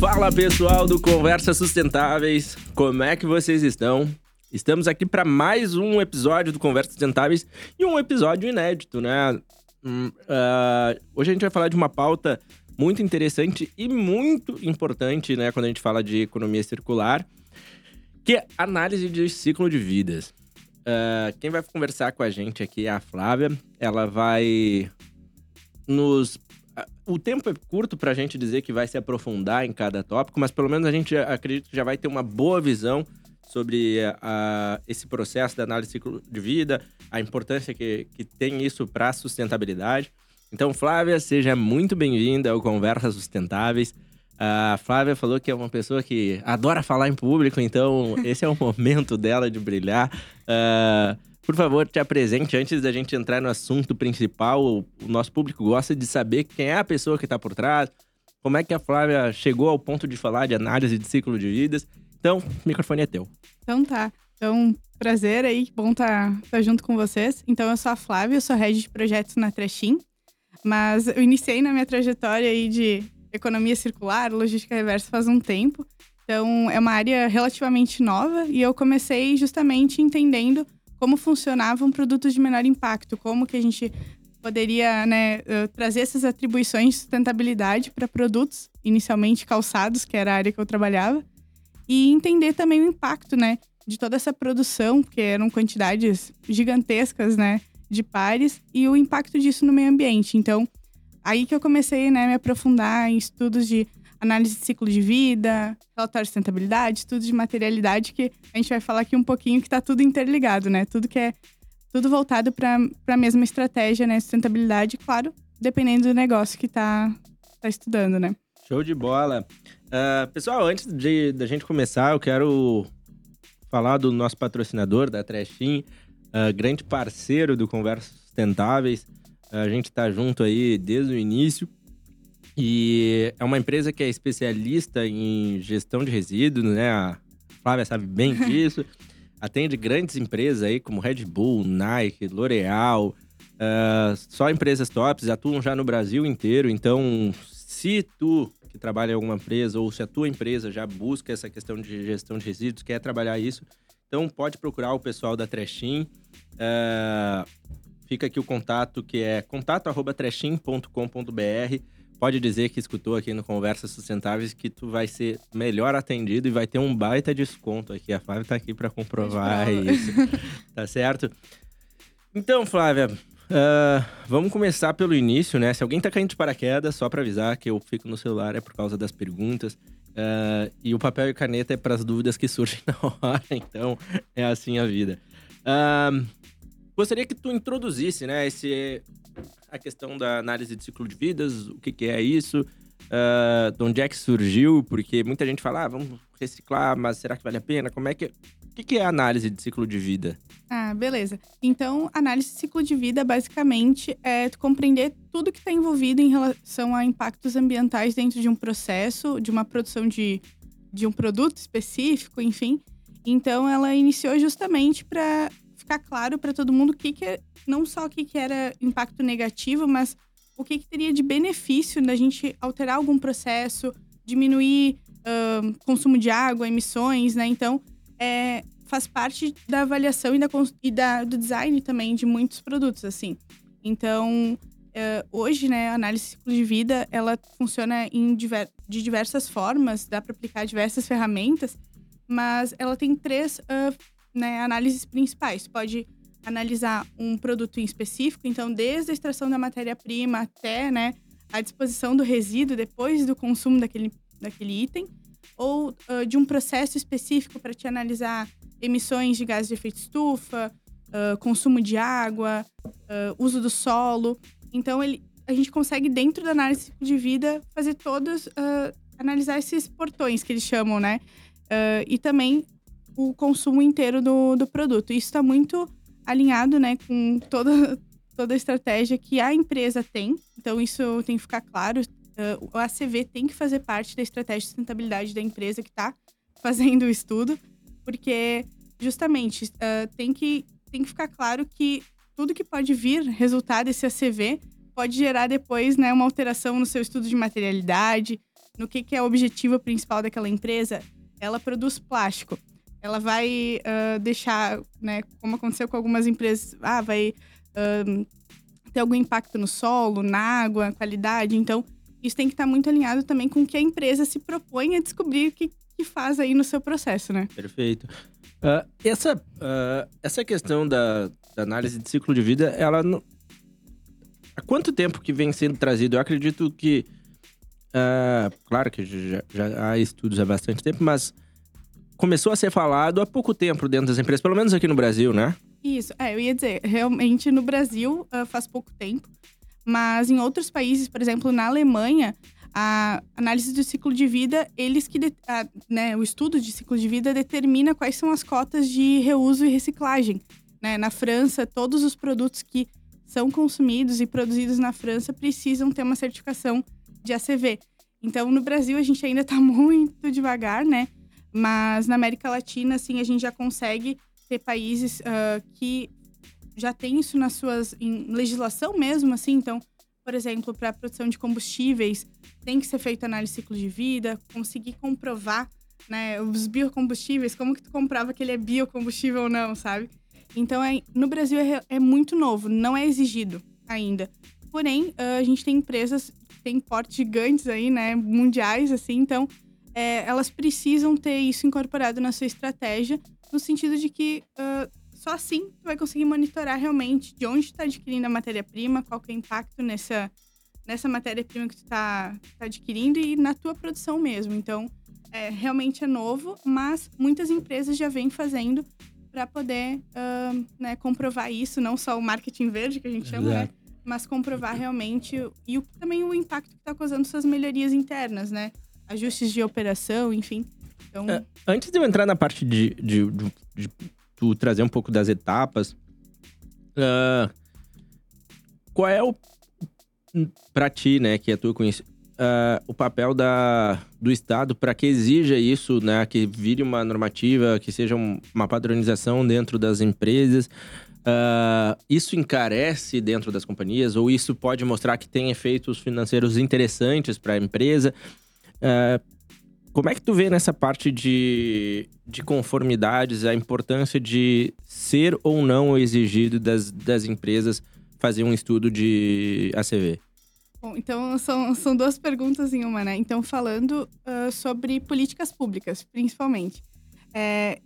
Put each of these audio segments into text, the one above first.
Fala pessoal do Conversas Sustentáveis, como é que vocês estão? Estamos aqui para mais um episódio do Conversas Sustentáveis e um episódio inédito, né? Uh, hoje a gente vai falar de uma pauta muito interessante e muito importante, né, quando a gente fala de economia circular, que é análise de ciclo de vidas. Uh, quem vai conversar com a gente aqui é a Flávia. Ela vai nos. O tempo é curto para a gente dizer que vai se aprofundar em cada tópico, mas pelo menos a gente acredita que já vai ter uma boa visão sobre uh, esse processo da análise ciclo de vida, a importância que, que tem isso para a sustentabilidade. Então, Flávia, seja muito bem-vinda ao Conversas Sustentáveis. A Flávia falou que é uma pessoa que adora falar em público, então esse é o momento dela de brilhar. Uh, por favor, te apresente antes da gente entrar no assunto principal. O nosso público gosta de saber quem é a pessoa que está por trás, como é que a Flávia chegou ao ponto de falar de análise de ciclo de vidas. Então, o microfone é teu. Então tá. Então, prazer aí, que bom estar tá, tá junto com vocês. Então, eu sou a Flávia, eu sou head de projetos na Trechim. Mas eu iniciei na minha trajetória aí de economia circular, logística reversa faz um tempo. Então, é uma área relativamente nova e eu comecei justamente entendendo como funcionavam produtos de menor impacto, como que a gente poderia né, eh, trazer essas atribuições de sustentabilidade para produtos, inicialmente calçados, que era a área que eu trabalhava, e entender também o impacto né, de toda essa produção, que eram quantidades gigantescas né, de pares, e o impacto disso no meio ambiente. Então, aí que eu comecei né, a me aprofundar em estudos de análise de ciclo de vida, relatório de sustentabilidade, estudos de materialidade, que a gente vai falar aqui um pouquinho que está tudo interligado, né? Tudo que é tudo voltado para a mesma estratégia, né? Sustentabilidade, claro, dependendo do negócio que está tá estudando, né? Show de bola. Uh, pessoal, antes de da gente começar, eu quero falar do nosso patrocinador, da Trashim, uh, grande parceiro do Conversas Sustentáveis. A gente está junto aí desde o início. E é uma empresa que é especialista em gestão de resíduos, né? A Flávia sabe bem disso. Atende grandes empresas aí como Red Bull, Nike, L'Oreal, uh, só empresas tops, atuam já no Brasil inteiro. Então, se tu que trabalha em alguma empresa ou se a tua empresa já busca essa questão de gestão de resíduos, quer trabalhar isso, então pode procurar o pessoal da Trechim. Uh, fica aqui o contato que é contato@trechim.com.br pode dizer que escutou aqui no Conversas Sustentáveis que tu vai ser melhor atendido e vai ter um baita desconto aqui. A Flávia tá aqui para comprovar isso. tá certo? Então, Flávia, uh, vamos começar pelo início, né? Se alguém tá caindo de paraquedas, só para avisar que eu fico no celular é por causa das perguntas. Uh, e o papel e caneta é para as dúvidas que surgem na hora, então é assim a vida. Uh, gostaria que tu introduzisse, né, esse, a questão da análise de ciclo de vidas, o que, que é isso, uh, de onde é que surgiu, porque muita gente fala, ah, vamos reciclar, mas será que vale a pena? Como é que. O que, que é análise de ciclo de vida? Ah, beleza. Então, análise de ciclo de vida, basicamente, é compreender tudo que está envolvido em relação a impactos ambientais dentro de um processo, de uma produção de, de um produto específico, enfim. Então, ela iniciou justamente para ficar claro para todo mundo o que, que é, não só o que, que era impacto negativo, mas o que, que teria de benefício da gente alterar algum processo, diminuir uh, consumo de água, emissões, né? Então, é, faz parte da avaliação e, da, e da, do design também de muitos produtos, assim. Então, uh, hoje, né, a análise de ciclo de vida, ela funciona diver, de diversas formas, dá para aplicar diversas ferramentas, mas ela tem três uh, né, análises principais. Pode analisar um produto em específico, então desde a extração da matéria-prima até né, a disposição do resíduo depois do consumo daquele, daquele item, ou uh, de um processo específico para te analisar emissões de gases de efeito estufa, uh, consumo de água, uh, uso do solo. Então ele, a gente consegue dentro da análise de vida fazer todos analisar esses portões que eles chamam, né? e também o consumo inteiro do, do produto. Isso está muito alinhado né, com toda, toda a estratégia que a empresa tem. Então, isso tem que ficar claro. Uh, o ACV tem que fazer parte da estratégia de sustentabilidade da empresa que está fazendo o estudo, porque justamente uh, tem, que, tem que ficar claro que tudo que pode vir resultar desse ACV pode gerar depois né, uma alteração no seu estudo de materialidade, no que, que é o objetivo principal daquela empresa, ela produz plástico. Ela vai uh, deixar, né, como aconteceu com algumas empresas, ah, vai ter algum impacto no solo, na água, qualidade. Então, isso tem que estar muito alinhado também com o que a empresa se propõe a descobrir que, que faz aí no seu processo, né? Perfeito. Uh, essa, uh, essa questão da, da, análise de ciclo de vida, ela não... Há quanto tempo que vem sendo trazido? Eu acredito que... Claro que já, já há estudos há bastante tempo, mas começou a ser falado há pouco tempo dentro das empresas, pelo menos aqui no Brasil, né? Isso, é, eu ia dizer, realmente no Brasil faz pouco tempo, mas em outros países, por exemplo, na Alemanha, a análise do ciclo de vida, eles que a, né, o estudo de ciclo de vida determina quais são as cotas de reuso e reciclagem. Né? Na França, todos os produtos que são consumidos e produzidos na França precisam ter uma certificação de ACV. Então, no Brasil, a gente ainda está muito devagar, né? Mas na América Latina, assim, a gente já consegue ter países uh, que já tem isso nas suas em legislação mesmo, assim. Então, por exemplo, para a produção de combustíveis, tem que ser feita análise de ciclo de vida, conseguir comprovar, né, os biocombustíveis, como que tu comprova que ele é biocombustível ou não, sabe? Então, é, no Brasil é, é muito novo, não é exigido ainda. Porém, a gente tem empresas têm portes gigantes aí, né, mundiais, assim, então é, elas precisam ter isso incorporado na sua estratégia, no sentido de que uh, só assim tu vai conseguir monitorar realmente de onde está adquirindo a matéria-prima, qual que é o impacto nessa, nessa matéria-prima que tu está tá adquirindo e na tua produção mesmo. Então, é, realmente é novo, mas muitas empresas já vêm fazendo para poder uh, né, comprovar isso, não só o marketing verde que a gente chama, né? Mas comprovar realmente e o, também o impacto que está causando suas melhorias internas, né? Ajustes de operação, enfim. Então... É, antes de eu entrar na parte de, de, de, de tu trazer um pouco das etapas. Uh, qual é o para ti, né, que é tu conhece, uh, o papel da, do Estado para que exija isso, né, que vire uma normativa, que seja um, uma padronização dentro das empresas? Uh, isso encarece dentro das companhias ou isso pode mostrar que tem efeitos financeiros interessantes para a empresa? Uh, como é que tu vê nessa parte de, de conformidades a importância de ser ou não exigido das, das empresas fazer um estudo de ACV? Bom, então são, são duas perguntas em uma, né? Então, falando uh, sobre políticas públicas, principalmente. É,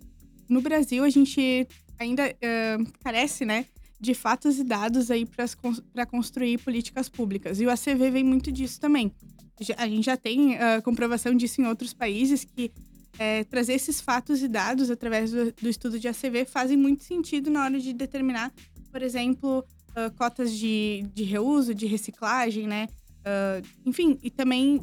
no Brasil, a gente ainda uh, carece, né, de fatos e dados aí para construir políticas públicas. E o ACV vem muito disso também a gente já tem uh, comprovação disso em outros países que é, trazer esses fatos e dados através do, do, estudo de ACV fazem muito sentido na hora de determinar, por exemplo, uh, cotas de, de reuso, de reciclagem, né? Uh, enfim, e também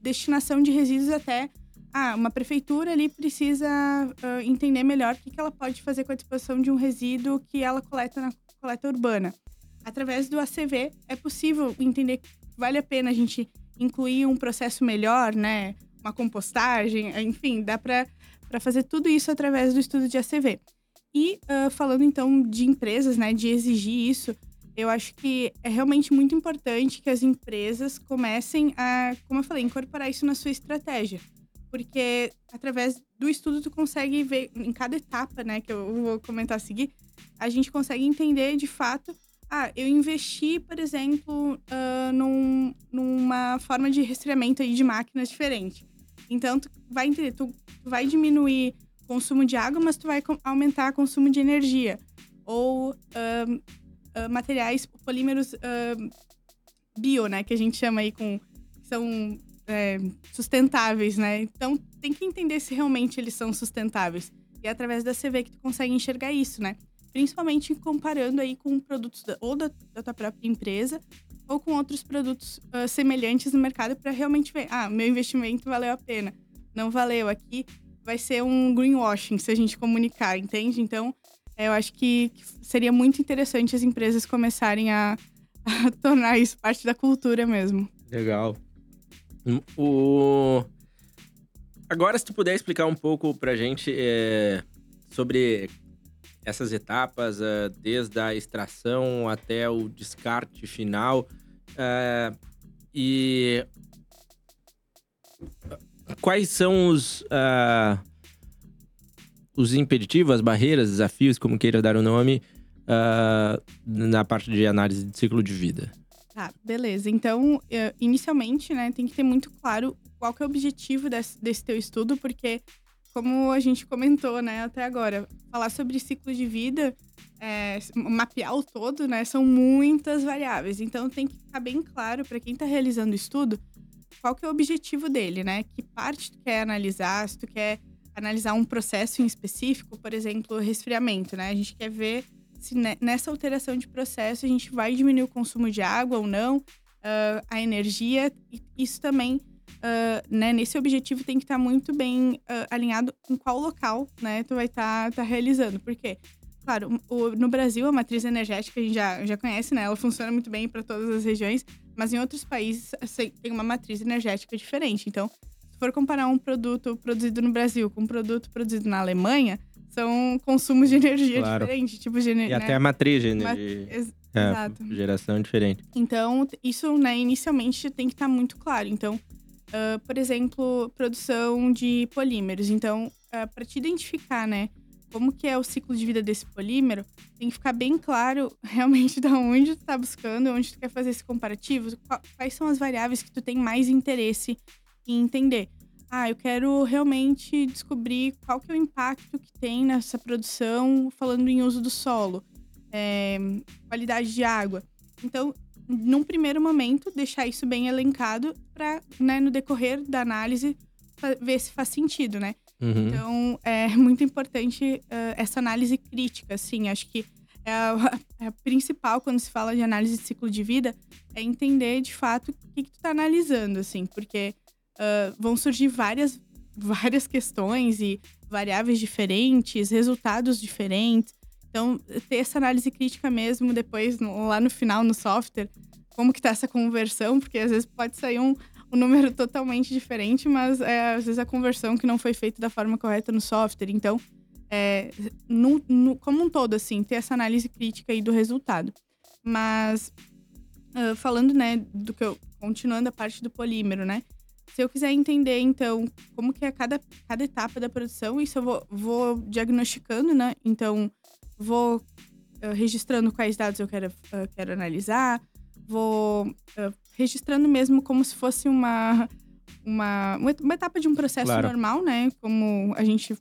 destinação de resíduos até ah, uma prefeitura ali precisa uh, entender melhor o que, que ela pode fazer com a disposição de um resíduo que ela coleta na coleta urbana. Através do ACV, é possível entender que vale a pena a gente incluir um processo melhor, né? Uma compostagem, enfim, dá para fazer tudo isso através do estudo de ACV. E uh, falando então de empresas, né, de exigir isso, eu acho que é realmente muito importante que as empresas comecem a, como eu falei, incorporar isso na sua estratégia. Porque através do estudo tu consegue ver em cada etapa, né, que eu vou comentar a seguir, a gente consegue entender de fato ah, eu investi, por exemplo, uh, num, numa forma de resfriamento aí de máquinas diferente. Então, tu vai tu, vai diminuir consumo de água, mas tu vai aumentar consumo de energia. Ou uh, uh, materiais, polímeros bio, né? Que a gente chama aí com... São é, sustentáveis, né? Então, tem que entender se realmente eles são sustentáveis. E é através da CV que tu consegue enxergar isso, né? Principalmente comparando aí com produtos da, ou da, da tua própria empresa ou com outros produtos uh, semelhantes no mercado para realmente ver, ah, meu investimento valeu a pena. Não valeu aqui, vai ser um greenwashing se a gente comunicar, entende? Então, eu acho que, que seria muito interessante as empresas começarem a, a, tornar isso parte da cultura mesmo. Legal. O... Agora, se tu puder explicar um pouco pra gente é, sobre essas etapas, uh, desde a extração até o descarte final. Uh, e quais são os, uh, os impeditivos, as barreiras, desafios, como queira dar o nome, na parte de análise de ciclo de vida? Tá, beleza. Então, inicialmente, né, tem que ter muito claro qual que é o objetivo desse, desse teu estudo, porque, como a gente comentou, né, até agora, falar sobre ciclo de vida, é, mapear o todo, né, são muitas variáveis. Então, tem que ficar bem claro para quem está realizando o estudo qual que é o objetivo dele, né? Que parte tu quer analisar, se tu quer analisar um processo em específico, por exemplo, resfriamento, né? A gente quer ver se nessa alteração de processo a gente vai diminuir o consumo de água ou não, uh, a energia. Isso também, uh, né, nesse objetivo tem que estar tá muito bem uh, alinhado com qual local, né, tu vai estar tá, tá realizando. Por quê? Claro, o, no Brasil, a matriz energética a gente já, já conhece, né? Ela funciona muito bem para todas as regiões, mas em outros países assim, tem uma matriz energética diferente. Então, se for comparar um produto produzido no Brasil com um produto produzido na Alemanha, são consumos de energia claro. diferentes. Tipo de, e né? até a matriz de energia. Ex é, Exato. Geração diferente. Então, isso, né, inicialmente tem que estar tá muito claro. Então, uh, por exemplo, produção de polímeros. Então, uh, para te identificar, né? como que é o ciclo de vida desse polímero, tem que ficar bem claro realmente de onde tu tá buscando, onde tu quer fazer esse comparativo, quais são as variáveis que tu tem mais interesse em entender. Ah, eu quero realmente descobrir qual que é o impacto que tem nessa produção, falando em uso do solo, é, qualidade de água. Então, num primeiro momento, deixar isso bem elencado para, né, no decorrer da análise, ver se faz sentido, né? Uhum. Então, é muito importante uh, essa análise crítica, assim. Acho que é a, é a, principal quando se fala de análise de ciclo de vida é entender, de fato, o que, que tu está analisando, assim. Porque uh, vão surgir várias, várias questões e variáveis diferentes, resultados diferentes. Então, ter essa análise crítica mesmo depois, no, lá no final, no software, como que tá essa conversão, porque às vezes pode sair um, um número totalmente diferente, mas é, às vezes a conversão que não foi feita da forma correta no software. Então, é, no, no, como um todo, assim, ter essa análise crítica aí do resultado. Mas, uh, falando, né, do que eu. Continuando a parte do polímero, né? Se eu quiser entender, então, como que é cada, cada etapa da produção, isso eu vou, vou diagnosticando, né? Então, vou uh, registrando quais dados eu quero, uh, quero analisar, vou uh, registrando mesmo como se fosse uma, uma, uma etapa de um processo claro. normal, né? Como a gente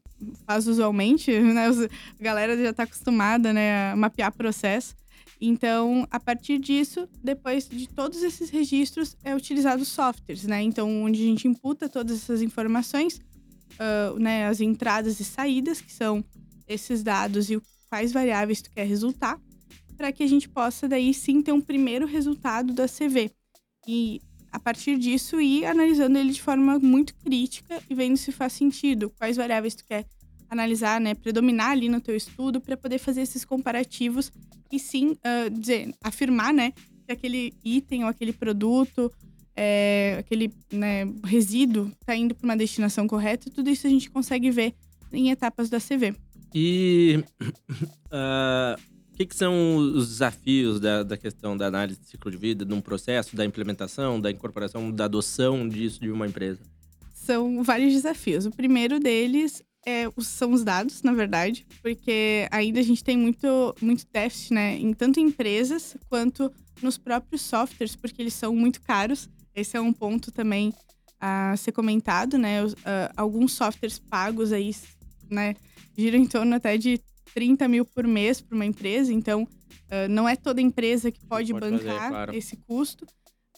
faz usualmente, né? A galera já está acostumada, né, a mapear processo. Então, a partir disso, depois de todos esses registros, é utilizado softwares, né? Então, onde a gente imputa todas essas informações, uh, né, as entradas e saídas, que são esses dados e quais variáveis tu quer resultar para que a gente possa daí sim ter um primeiro resultado da CV. E a partir disso ir analisando ele de forma muito crítica e vendo se faz sentido, quais variáveis tu quer analisar, né, predominar ali no teu estudo para poder fazer esses comparativos e sim uh, dizer, afirmar, né, que aquele item ou aquele produto, é, aquele né, resíduo está indo para uma destinação correta. Tudo isso a gente consegue ver em etapas da CV. E uh, que, que são os desafios da, da questão da análise de ciclo de vida, de um processo, da implementação, da incorporação, da adoção disso de uma empresa? São vários desafios. O primeiro deles é, são os dados, na verdade, porque ainda a gente tem muito, muito déficit, né? Em tanto em empresas quanto nos próprios softwares, porque eles são muito caros. Esse é um ponto também a ser comentado, né? Uh, alguns softwares pagos aí, né? Giram em torno até de 30 mil por mês para uma empresa, então uh, não é toda empresa que pode, pode bancar fazer, claro. esse custo.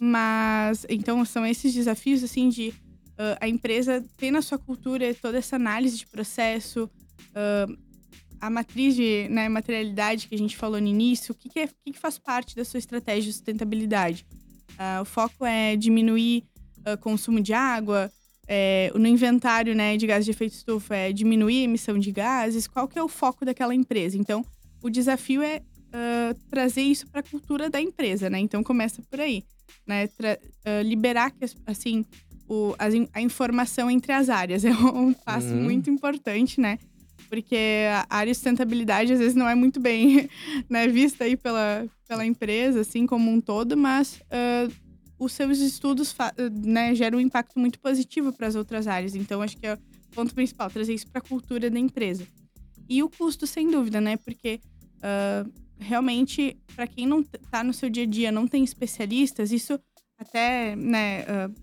Mas então são esses desafios assim de uh, a empresa ter na sua cultura toda essa análise de processo, uh, a matriz de né, materialidade que a gente falou no início, o que, que, é, o que, que faz parte da sua estratégia de sustentabilidade? o foco é diminuir o consumo de água, é, no inventário né, de gases de efeito estufa é diminuir a emissão de gases, qual que é o foco daquela empresa? Então, o desafio é uh, trazer isso para a cultura da empresa, né? Então, começa por aí, né? Tra uh, liberar, assim, o, a, a, informação entre as áreas é um passo uhum. muito importante, né? Porque a área de sustentabilidade, às vezes, não é muito bem né, vista aí pela, pela empresa, assim, como um todo, mas... Uh, os seus estudos né, geram um impacto muito positivo para as outras áreas. Então, acho que é o ponto principal, trazer isso para a cultura da empresa. E o custo, sem dúvida, né? Porque uh, realmente, para quem não está no seu dia a dia, não tem especialistas, isso até, né, uh,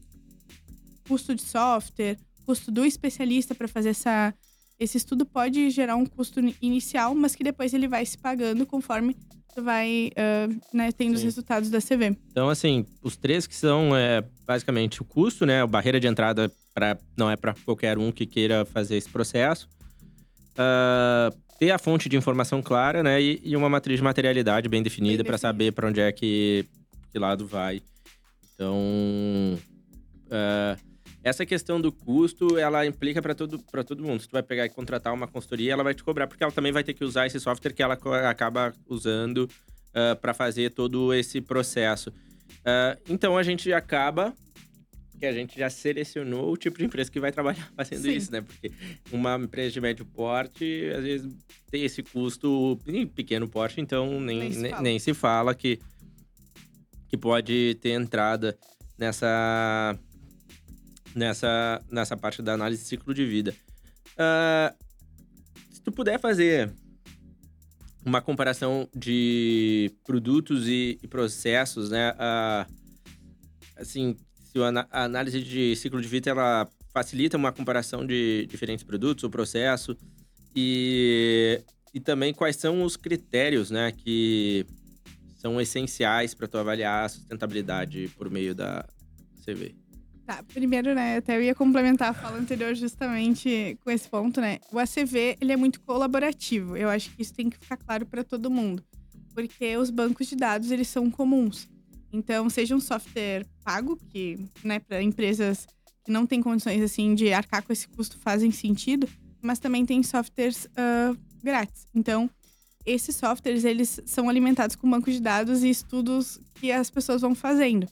custo de software, custo do especialista para fazer essa, esse estudo pode gerar um custo inicial, mas que depois ele vai se pagando conforme vai uh, né, tendo Sim. os resultados da CV. Então, assim, os três que são é, basicamente o custo, né? A barreira de entrada pra, não é para qualquer um que queira fazer esse processo. Uh, ter a fonte de informação clara, né? E, e uma matriz de materialidade bem definida para saber para onde é que, que lado vai. Então, uh, essa questão do custo, ela implica para todo, todo mundo. Se tu vai pegar e contratar uma consultoria, ela vai te cobrar, porque ela também vai ter que usar esse software que ela acaba usando uh, ah, para fazer todo esse processo. Uh, então a gente acaba que a gente já selecionou o tipo de empresa que vai trabalhar fazendo Sim. isso, né? Porque uma empresa de médio porte, às vezes, tem esse custo em pequeno porte, então nem, nem, se, nem, nem se fala que, que pode ter entrada nessa nessa, nessa parte da análise de ciclo de vida. Uh, se tu puder fazer uma comparação de produtos e, e processos, né? Uh, assim, se a análise de ciclo de vida ela facilita uma comparação de diferentes produtos ou processo e, e também quais são os critérios, né, que são essenciais para tu avaliar a sustentabilidade por meio da CV. Tá, primeiro, né, até eu ia complementar a fala anterior justamente com esse ponto, né? O ACV, ele é muito colaborativo. Eu acho que isso tem que ficar claro para todo mundo. Porque os bancos de dados, eles são comuns. Então, seja um software pago, que, né, para empresas que não têm condições, assim, de arcar com esse custo fazem sentido, mas também tem softwares uh, grátis. Então, esses softwares, eles são alimentados com bancos de dados e estudos que as pessoas vão fazendo.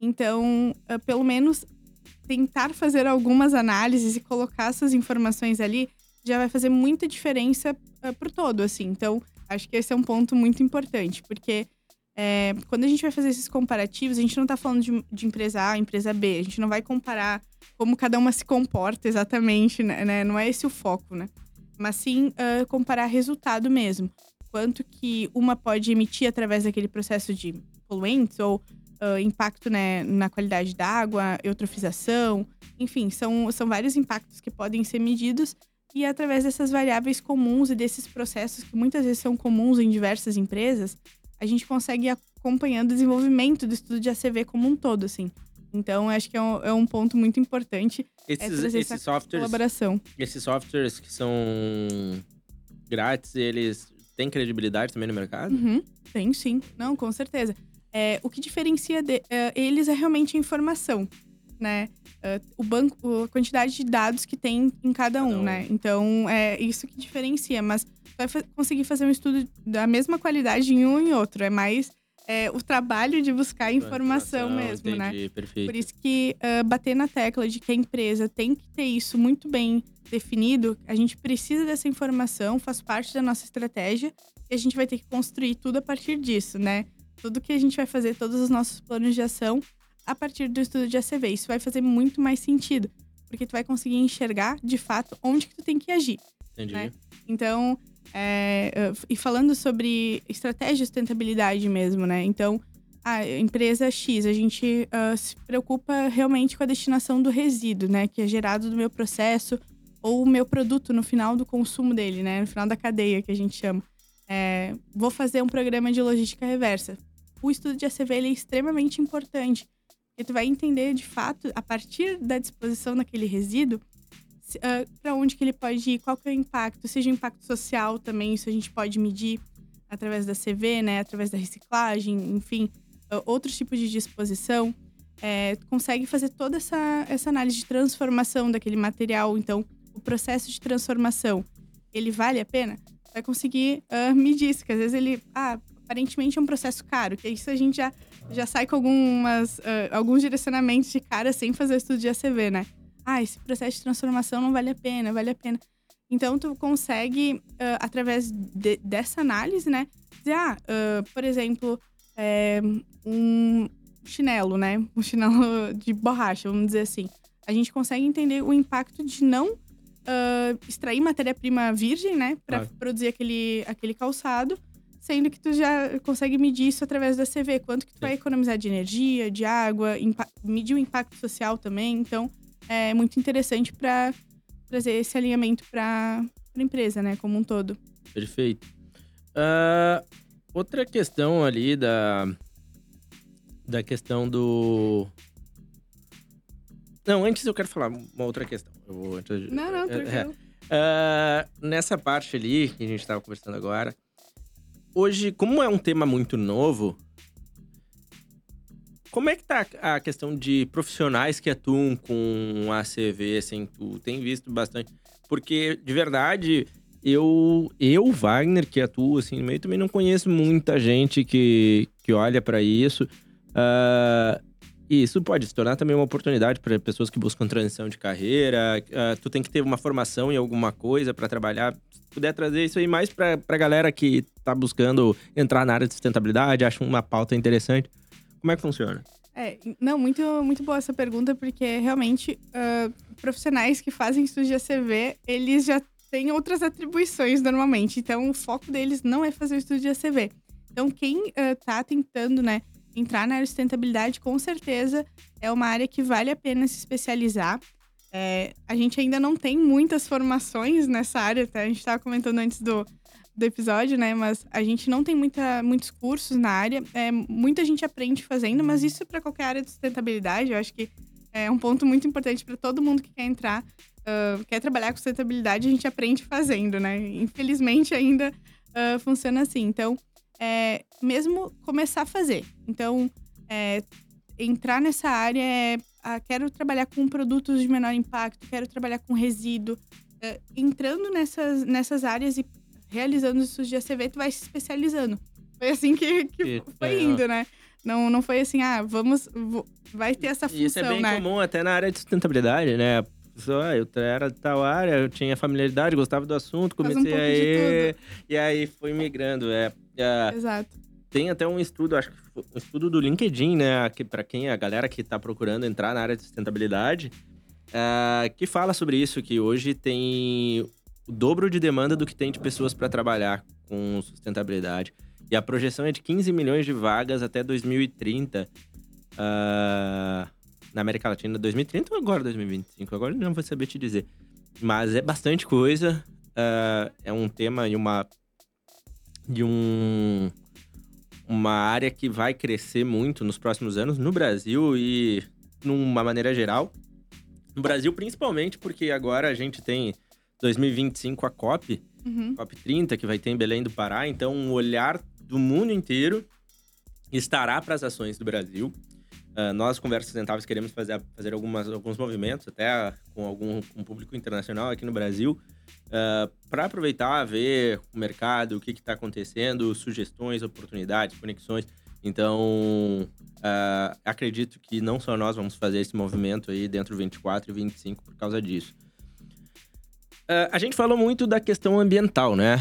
Então, uh, pelo menos tentar fazer algumas análises e colocar essas informações ali já vai fazer muita diferença uh, pro todo, assim. Então, acho que esse é um ponto muito importante, porque é, quando a gente vai fazer esses comparativos, a gente não está falando de, de, empresa A, empresa B. A gente não vai comparar como cada uma se comporta exatamente, né? né? Não é esse o foco, né? Mas sim uh, comparar resultado mesmo. Quanto que uma pode emitir através daquele processo de poluentes ou uh, impacto né, na qualidade da água, eutrofização, enfim, são, são vários impactos que podem ser medidos e através dessas variáveis comuns e desses processos que muitas vezes são comuns em diversas empresas, a gente consegue ir acompanhando o desenvolvimento do estudo de ACV como um todo, assim. Então, acho que é um, é um ponto muito importante é esses, é esses softwares, colaboração. Esses softwares que são grátis, eles têm credibilidade também no mercado? Uhum, tem sim. Não, com certeza. É, o que diferencia de, é, eles é realmente a informação, né? É, o banco, a quantidade de dados que tem em cada um, um, né? Então, é isso que diferencia. Mas vai conseguir fazer um estudo da mesma qualidade em um e outro. É mais é, o trabalho de buscar informação mesmo, né? entendi, né? Perfeito. Por isso que uh, bater na tecla de que a empresa tem que ter isso muito bem definido, a gente precisa dessa informação, faz parte da nossa estratégia e a gente vai ter que construir tudo a partir disso, né? Tudo que a gente vai fazer, todos os nossos planos de ação a partir do estudo de ACV. Isso vai fazer muito mais sentido, porque tu vai conseguir enxergar de fato onde que tu tem que agir. Entendi. Né? Então, é, e falando sobre estratégia de sustentabilidade mesmo, né? Então, a empresa X, a gente uh, se preocupa realmente com a destinação do resíduo, né? Que é gerado do meu processo ou o meu produto no final do consumo dele, né? No final da cadeia, que a gente chama. É, vou fazer um programa de logística reversa o estudo de ACV é extremamente importante. Porque tu vai entender, de fato, a partir da disposição daquele resíduo, uh, ah, para onde que ele pode ir, qual que é o impacto, seja o impacto social também, isso a gente pode medir através da CV, né, através da reciclagem, enfim, uh, outros tipos de disposição. É, consegue fazer toda essa, essa análise de transformação daquele material. Então, o processo de transformação, ele vale a pena? Vai conseguir uh, medir isso, que às vezes ele, ah, aparentemente é um processo caro, que isso a gente já, já sai com algumas, uh, alguns direcionamentos de cara sem fazer estudo de ACV, né? Ah, esse processo de transformação não vale a pena, vale a pena. Então, tu consegue, uh, através de, dessa análise, né? Dizer, ah, uh, por exemplo, é, um, chinelo, né? Um chinelo de borracha, vamos dizer assim. A gente consegue entender o impacto de não extrair matéria-prima virgem, né? Para Claro. produzir aquele, aquele calçado. Sendo que tu já consegue medir isso através da CV. Quanto que tu vai economizar de energia, de água, medir o impacto social também. Então, é muito interessante para trazer esse alinhamento para a empresa, né? Como um todo. Perfeito. Ah, outra questão ali da. Da questão do. Não, antes eu quero falar uma outra questão. Eu vou antes Não, não, é, é. tranquilo. Ah, nessa parte ali que a gente estava conversando agora, hoje, como é um tema muito novo, como é que tá a questão de profissionais que atuam com ACV, assim, tu tem visto bastante? Porque, de verdade, eu, eu Wagner, que atuo assim no meio, também não conheço muita gente que, que olha para isso. Ah, e isso pode se tornar também uma oportunidade para pessoas que buscam transição de carreira. Ah, tu tem que ter uma formação em alguma coisa para trabalhar. Se puder trazer isso aí mais para a galera que tá buscando entrar na área de sustentabilidade, acha uma pauta interessante. Como é que funciona? É, não, muito, muito boa essa pergunta, porque realmente ah, profissionais que fazem estudos de ACV, eles já têm outras atribuições normalmente. Então, o foco deles não é fazer o estudo de ACV. Então, quem está tentando, né, entrar na área de sustentabilidade, com certeza é uma área que vale a pena se especializar. É, a gente ainda não tem muitas formações nessa área, tá? A gente estava comentando antes do, do episódio, né? Mas a gente não tem muita, muitos cursos na área. É, muita gente aprende fazendo, mas isso para qualquer área de sustentabilidade, eu acho que é um ponto muito importante para todo mundo que quer entrar, ah, quer trabalhar com sustentabilidade, a gente aprende fazendo, né? Infelizmente ainda ah, funciona assim. Então, é, mesmo começar a fazer. Então, é, entrar nessa área é. ah, quero trabalhar com produtos de menor impacto, quero trabalhar com resíduo. É, entrando nessas, nessas áreas e realizando estudos de ACV, tu vai se especializando. Foi assim que, que foi é, indo, né? Não, não foi assim, ah, vamos. vo- vai ter essa função, Isso é bem né? comum até na área de sustentabilidade, né? Só, eu era de tal área, eu tinha familiaridade, gostava do assunto, um comecei de aí. E aí fui migrando. É, é, Exato. tem até um estudo, acho que um estudo do LinkedIn, né? Que para quem a galera que tá procurando entrar na área de sustentabilidade, é, que fala sobre isso, que hoje tem o dobro de demanda do que tem de pessoas para trabalhar com sustentabilidade. E a projeção é de 15 milhões de vagas até 2030 ah, na América Latina. 2030 ou agora 2025? Agora eu não vou saber te dizer. Mas é bastante coisa. ah, é um tema e uma. De um. Uma área que vai crescer muito nos próximos anos no Brasil e numa maneira geral. No Brasil, principalmente, porque agora a gente tem 2025 a COP, Uhum. COP30, que vai ter em Belém do Pará. Então, um olhar do mundo inteiro estará para as ações do Brasil. Ah, nós, Conversas Sustentáveis, queremos fazer, fazer algumas, alguns movimentos, até com algum um público internacional aqui no Brasil, para aproveitar, ver o mercado, o que está acontecendo, sugestões, oportunidades, conexões. Então, ah, acredito que não só nós vamos fazer esse movimento aí dentro do 24 e 25 por causa disso. Ah, a gente falou muito da questão ambiental, né?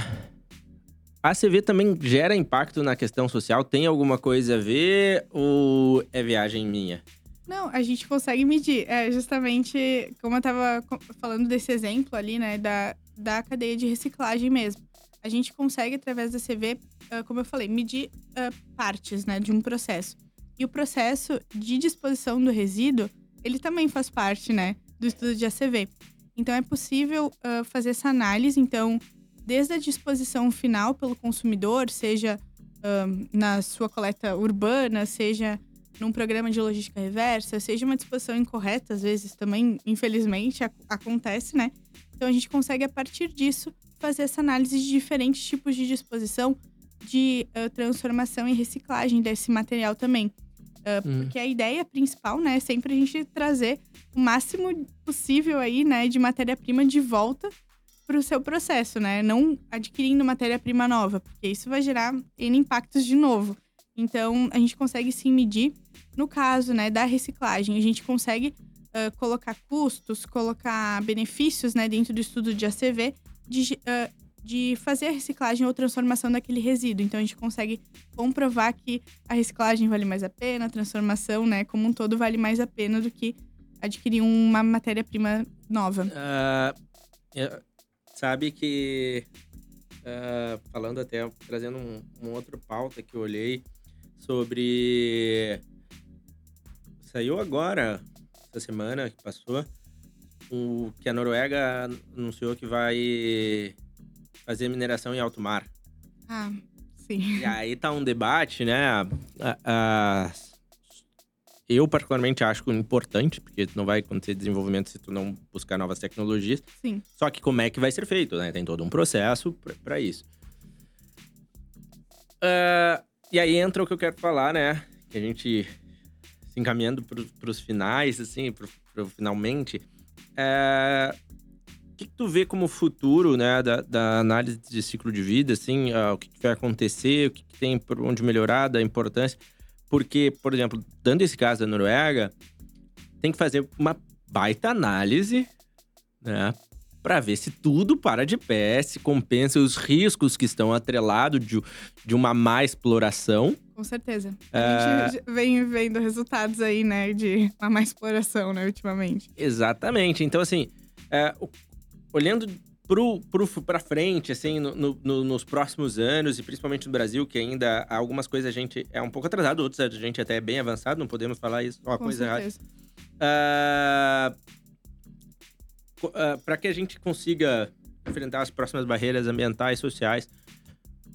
A CV também gera impacto na questão social? Tem alguma coisa a ver ou é viagem minha? Não, a gente consegue medir. É justamente como eu tava co- falando desse exemplo ali, né, da, da cadeia de reciclagem mesmo. A gente consegue, através da CV, ah, como eu falei, medir ah, partes, né, de um processo. E o processo de disposição do resíduo, ele também faz parte, né, do estudo de ACV. Então, é possível ah, fazer essa análise. Então, desde a disposição final pelo consumidor, seja na sua coleta urbana, seja num programa de logística reversa, seja uma disposição incorreta, às vezes também, infelizmente, ac- acontece, né? Então a gente consegue, a partir disso, fazer essa análise de diferentes tipos de disposição, de ah, transformação e reciclagem desse material também. Ah, Hum. Porque a ideia principal, né, é sempre a gente trazer o máximo possível aí, né, de matéria-prima de volta para o seu processo, né? Não adquirindo matéria-prima nova, porque isso vai gerar N impactos de novo. Então, a gente consegue sim medir. No caso, né, da reciclagem, a gente consegue ah, colocar custos, colocar benefícios, né, dentro do estudo de ACV, de ah, de fazer a reciclagem ou transformação daquele resíduo. Então a gente consegue comprovar que a reciclagem vale mais a pena, a transformação, né, como um todo vale mais a pena do que adquirir uma matéria-prima nova. Uh, sabe que uh, falando até trazendo um, um outro pauta que eu olhei sobre saiu agora essa semana que passou o que a Noruega anunciou que vai fazer mineração em alto mar. Ah, sim. E aí tá um debate, né? Eu, particularmente, acho importante, porque não vai acontecer desenvolvimento se tu não buscar novas tecnologias. Sim. Só que como é que vai ser feito, né? Tem todo um processo para isso. Uh, e aí entra o que eu quero falar, né? Que a gente se encaminhando para os finais, assim, pro, pro finalmente. É, o que, que, tu vê como futuro, né, da, da, análise de ciclo de vida, assim, uh, o que, que, vai acontecer, o que, que tem por onde melhorar, da importância? Porque, por exemplo, dando esse caso da Noruega, tem que fazer uma baita análise, né, para ver se tudo para de pé, se compensa os riscos que estão atrelados de, de uma má exploração. Com certeza. A gente é. vem vendo resultados aí, né, de uma má exploração, né, ultimamente. Exatamente. Então, assim, é, olhando para frente, assim, no, no, nos próximos anos, e principalmente no Brasil, que ainda algumas coisas a gente é um pouco atrasado, outras a gente até é bem avançado, não podemos falar isso, uma Com coisa certeza. errada. Uh, uh, ah, para que a gente consiga enfrentar as próximas barreiras ambientais e sociais,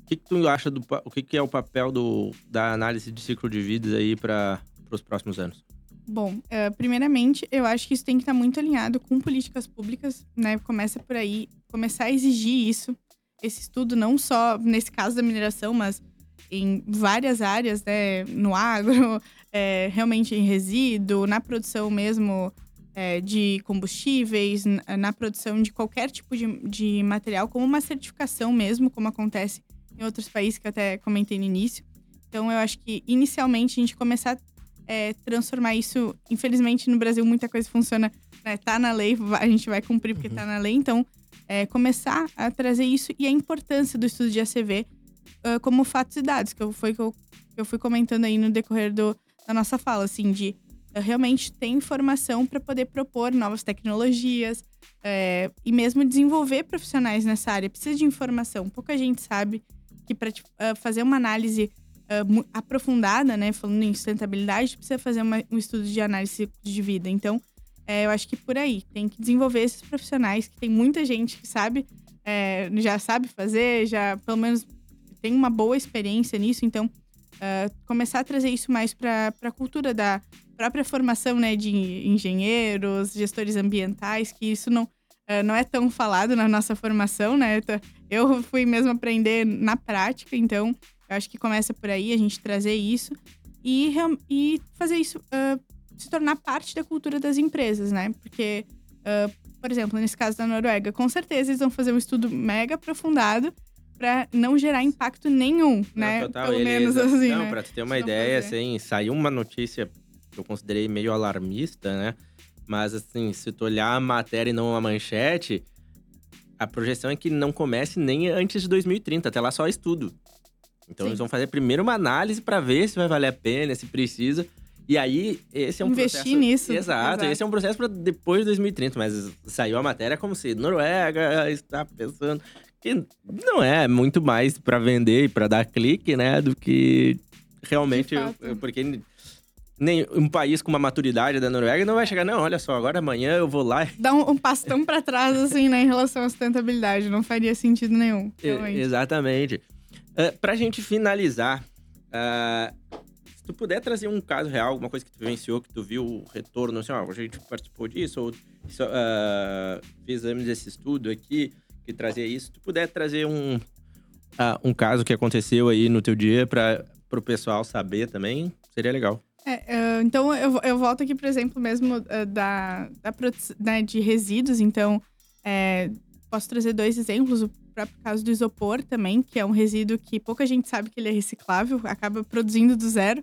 o que, que tu acha do o que, que é o papel do, da análise de ciclo de vidas aí para os próximos anos? Bom, uh, primeiramente, eu acho que isso tem que estar muito alinhado com políticas públicas, né? Começa por aí, começar a exigir isso, esse estudo, não só nesse caso da mineração, mas em várias áreas, né? No agro, é, realmente em resíduo, na produção mesmo é, de combustíveis, na produção de qualquer tipo de, de material, como uma certificação mesmo, como acontece em outros países que eu até comentei no início. Então, eu acho que inicialmente a gente começar é, transformar isso. Infelizmente, no Brasil, muita coisa funciona, né? Tá na lei, a gente vai cumprir porque uhum. tá na lei. Então, é, começar a trazer isso e a importância do estudo de ACV uh, como fatos e dados, que eu, foi que eu, eu fui comentando aí no decorrer do, da nossa fala, assim, de realmente ter informação para poder propor novas tecnologias é, e mesmo desenvolver profissionais nessa área. Precisa de informação. Pouca gente sabe que para uh, eh, fazer uma análise uh, aprofundada, né, falando em sustentabilidade, precisa fazer uma, um estudo de análise de vida. Então, é, eu acho que por aí tem que desenvolver esses profissionais que tem muita gente que sabe, é, já sabe fazer, já pelo menos tem uma boa experiência nisso. Então, uh, começar a trazer isso mais para a cultura da própria formação né, de engenheiros, gestores ambientais, que isso não, uh, não é tão falado na nossa formação, né? Eu fui mesmo aprender na prática, então eu acho que começa por aí a gente trazer isso e, e fazer isso uh, se tornar parte da cultura das empresas, né? Porque, uh, por exemplo, nesse caso da Noruega, com certeza eles vão fazer um estudo mega aprofundado para não gerar impacto nenhum, não, né? Total, Pelo menos assim, Não, né? tu ter uma ideia, fazer. assim, saiu uma notícia que eu considerei meio alarmista, né? Mas, assim, se tu olhar a matéria e não a manchete, a projeção é que não comece nem antes de 2030. Até lá só estudo. Então, Sim. eles vão fazer primeiro uma análise para ver se vai valer a pena, se precisa. E aí, esse é um Investir processo... nisso. Exato, Exato, esse é um processo para depois de 2030. Mas saiu a matéria como se Noruega está pensando que não é muito mais para vender e para dar clique, né? Do que realmente... Porque nem um país com uma maturidade da Noruega não vai chegar, não, olha só, agora amanhã eu vou lá. Dá um, um pastão para trás, assim, né, em relação à sustentabilidade. Não faria sentido nenhum. Realmente. Exatamente. Uh, pra gente finalizar, uh, se tu puder trazer um caso real, alguma coisa que tu vivenciou, que tu viu o retorno, assim, ó, a gente participou disso, ou uh, fizemos esse estudo aqui, que trazia isso, se tu puder trazer um, um caso que aconteceu aí no teu dia para o pessoal saber também, seria legal. É, uh, então, eu, eu volto aqui, por exemplo, mesmo da, da né, de resíduos. Então, é, posso trazer dois exemplos. O próprio caso do isopor também, que é um resíduo que pouca gente sabe que ele é reciclável, acaba produzindo do zero.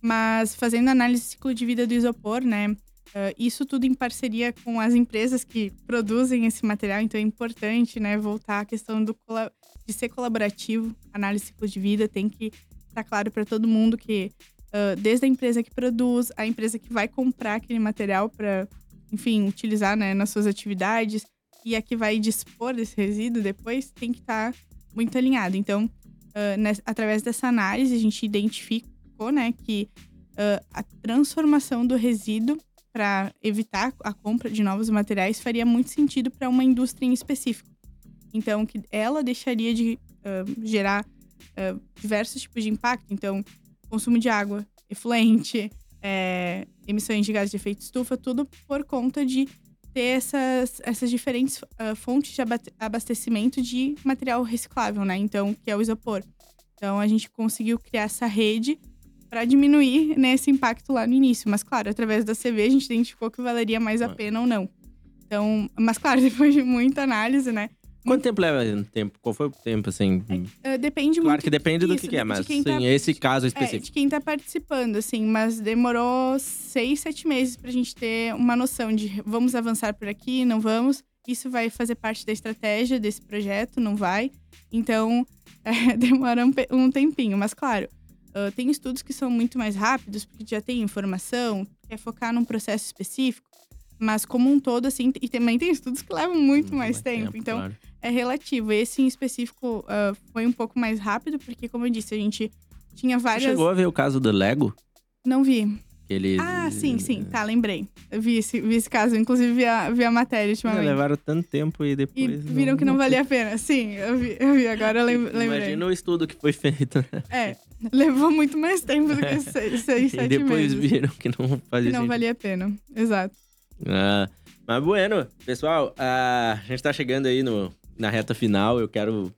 Mas fazendo análise do ciclo de vida do isopor, né? Isso tudo em parceria com as empresas que produzem esse material, então é importante, né, voltar à questão do, de ser colaborativo. Análise de ciclo de vida tem que estar tá claro para todo mundo que, desde a empresa que produz, a empresa que vai comprar aquele material para, enfim, utilizar né, nas suas atividades e a que vai dispor desse resíduo depois, tem que estar tá muito alinhado. Então, uh, nessa, através dessa análise, a gente identificou né, que a transformação do resíduo para evitar a compra de novos materiais faria muito sentido para uma indústria em específico. Então, que ela deixaria de uh, gerar uh, diversos tipos de impacto. Então, consumo de água, efluente, é, emissões de gases de efeito estufa, tudo por conta de ter essas, essas diferentes uh, fontes de abastecimento de material reciclável, né? Então, que é o isopor. Então, a gente conseguiu criar essa rede para diminuir né, esse impacto lá no início. Mas, claro, através da CV a gente identificou que valeria mais a pena ou não. Então, mas claro, depois de muita análise, né? Quanto tempo leva tempo? Qual foi o tempo, assim? É, uh, depende claro muito. que depende do que, que é, mas sim, tá, esse caso específico. É, de quem tá participando, assim, mas demorou seis, sete meses pra gente ter uma noção de vamos avançar por aqui, não vamos. Isso vai fazer parte da estratégia desse projeto, não vai. Então, é, demora um, um tempinho, mas claro, Uh, tem estudos que são muito mais rápidos, porque já tem informação, quer focar num processo específico, mas como um todo, assim, e também tem estudos que levam muito, muito mais, mais tempo, tempo, então claro. É relativo. Esse em específico uh, foi um pouco mais rápido, porque, como eu disse, a gente tinha várias. Você chegou a ver o caso do Lego? Não vi. Eles... Ah, sim, sim. Tá, lembrei. Eu vi esse, vi esse caso, inclusive vi a, vi a matéria ultimamente. levaram tanto tempo e depois. E viram não, que não, não valia a pena. Sim, eu vi, eu vi agora eu lembrei. Imagina o estudo que foi feito. Né? É, levou muito mais tempo do que seis, seis sete meses. E depois meses. viram que não fazia Que não valia a pena, exato. Ah, mas bueno, pessoal, a gente tá chegando aí no, na reta final. Eu quero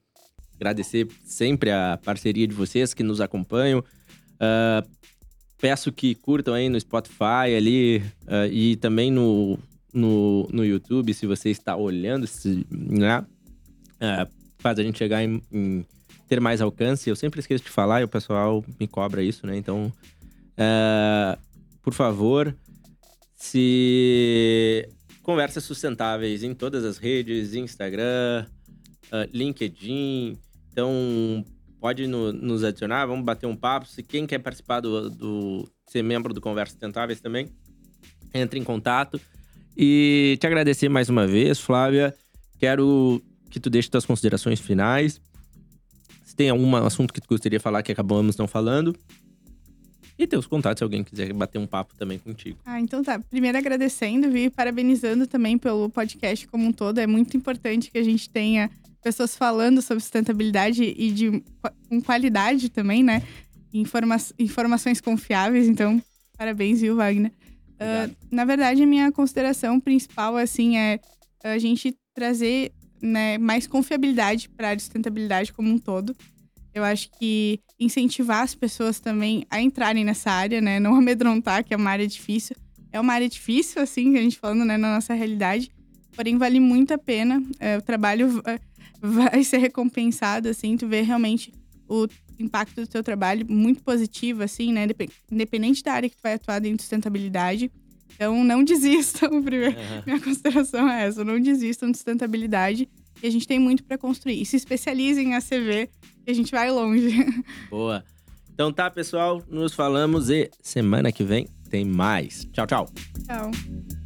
agradecer sempre a parceria de vocês que nos acompanham. Uh, peço que curtam aí no Spotify ali uh, e também no, no, no YouTube, se você está olhando, se, né? Uh, faz a gente chegar em, em, ter mais alcance. Eu sempre esqueço de falar e o pessoal me cobra isso, né? Então, por favor, se conversas sustentáveis em todas as redes, Instagram, LinkedIn. Então, pode no, nos adicionar, vamos bater um papo. Se quem quer participar do, do ser membro do Conversa Tentáveis também, entre em contato. E te agradecer mais uma vez, Flávia. Quero que tu deixe tuas considerações finais. Se tem algum assunto que tu gostaria de falar que acabamos não falando. E teus contatos, se alguém quiser bater um papo também contigo. Ah, então tá. Primeiro agradecendo e parabenizando também pelo podcast como um todo. É muito importante que a gente tenha pessoas falando sobre sustentabilidade e de com qualidade também, né? Informa informações confiáveis. Então, parabéns, viu, Wagner? Uh, na verdade, a minha consideração principal, assim, é a gente trazer né, mais confiabilidade para a sustentabilidade como um todo. Eu acho que incentivar as pessoas também a entrarem nessa área, né? Não amedrontar, que é uma área difícil. É uma área difícil, assim, a gente falando, né, na nossa realidade. Porém, vale muito a pena. É, o trabalho vai ser recompensado, assim, tu vê realmente o impacto do teu trabalho muito positivo, assim, né? Independente da área que tu vai atuar dentro de sustentabilidade. Então, não desistam. Primeiro, uhum. Minha consideração é essa: não desistam de sustentabilidade. E a gente tem muito para construir. E se especializem em ACV, que a gente vai longe. Boa. Então tá, pessoal. Nos falamos e semana que vem tem mais. Tchau, tchau. Tchau.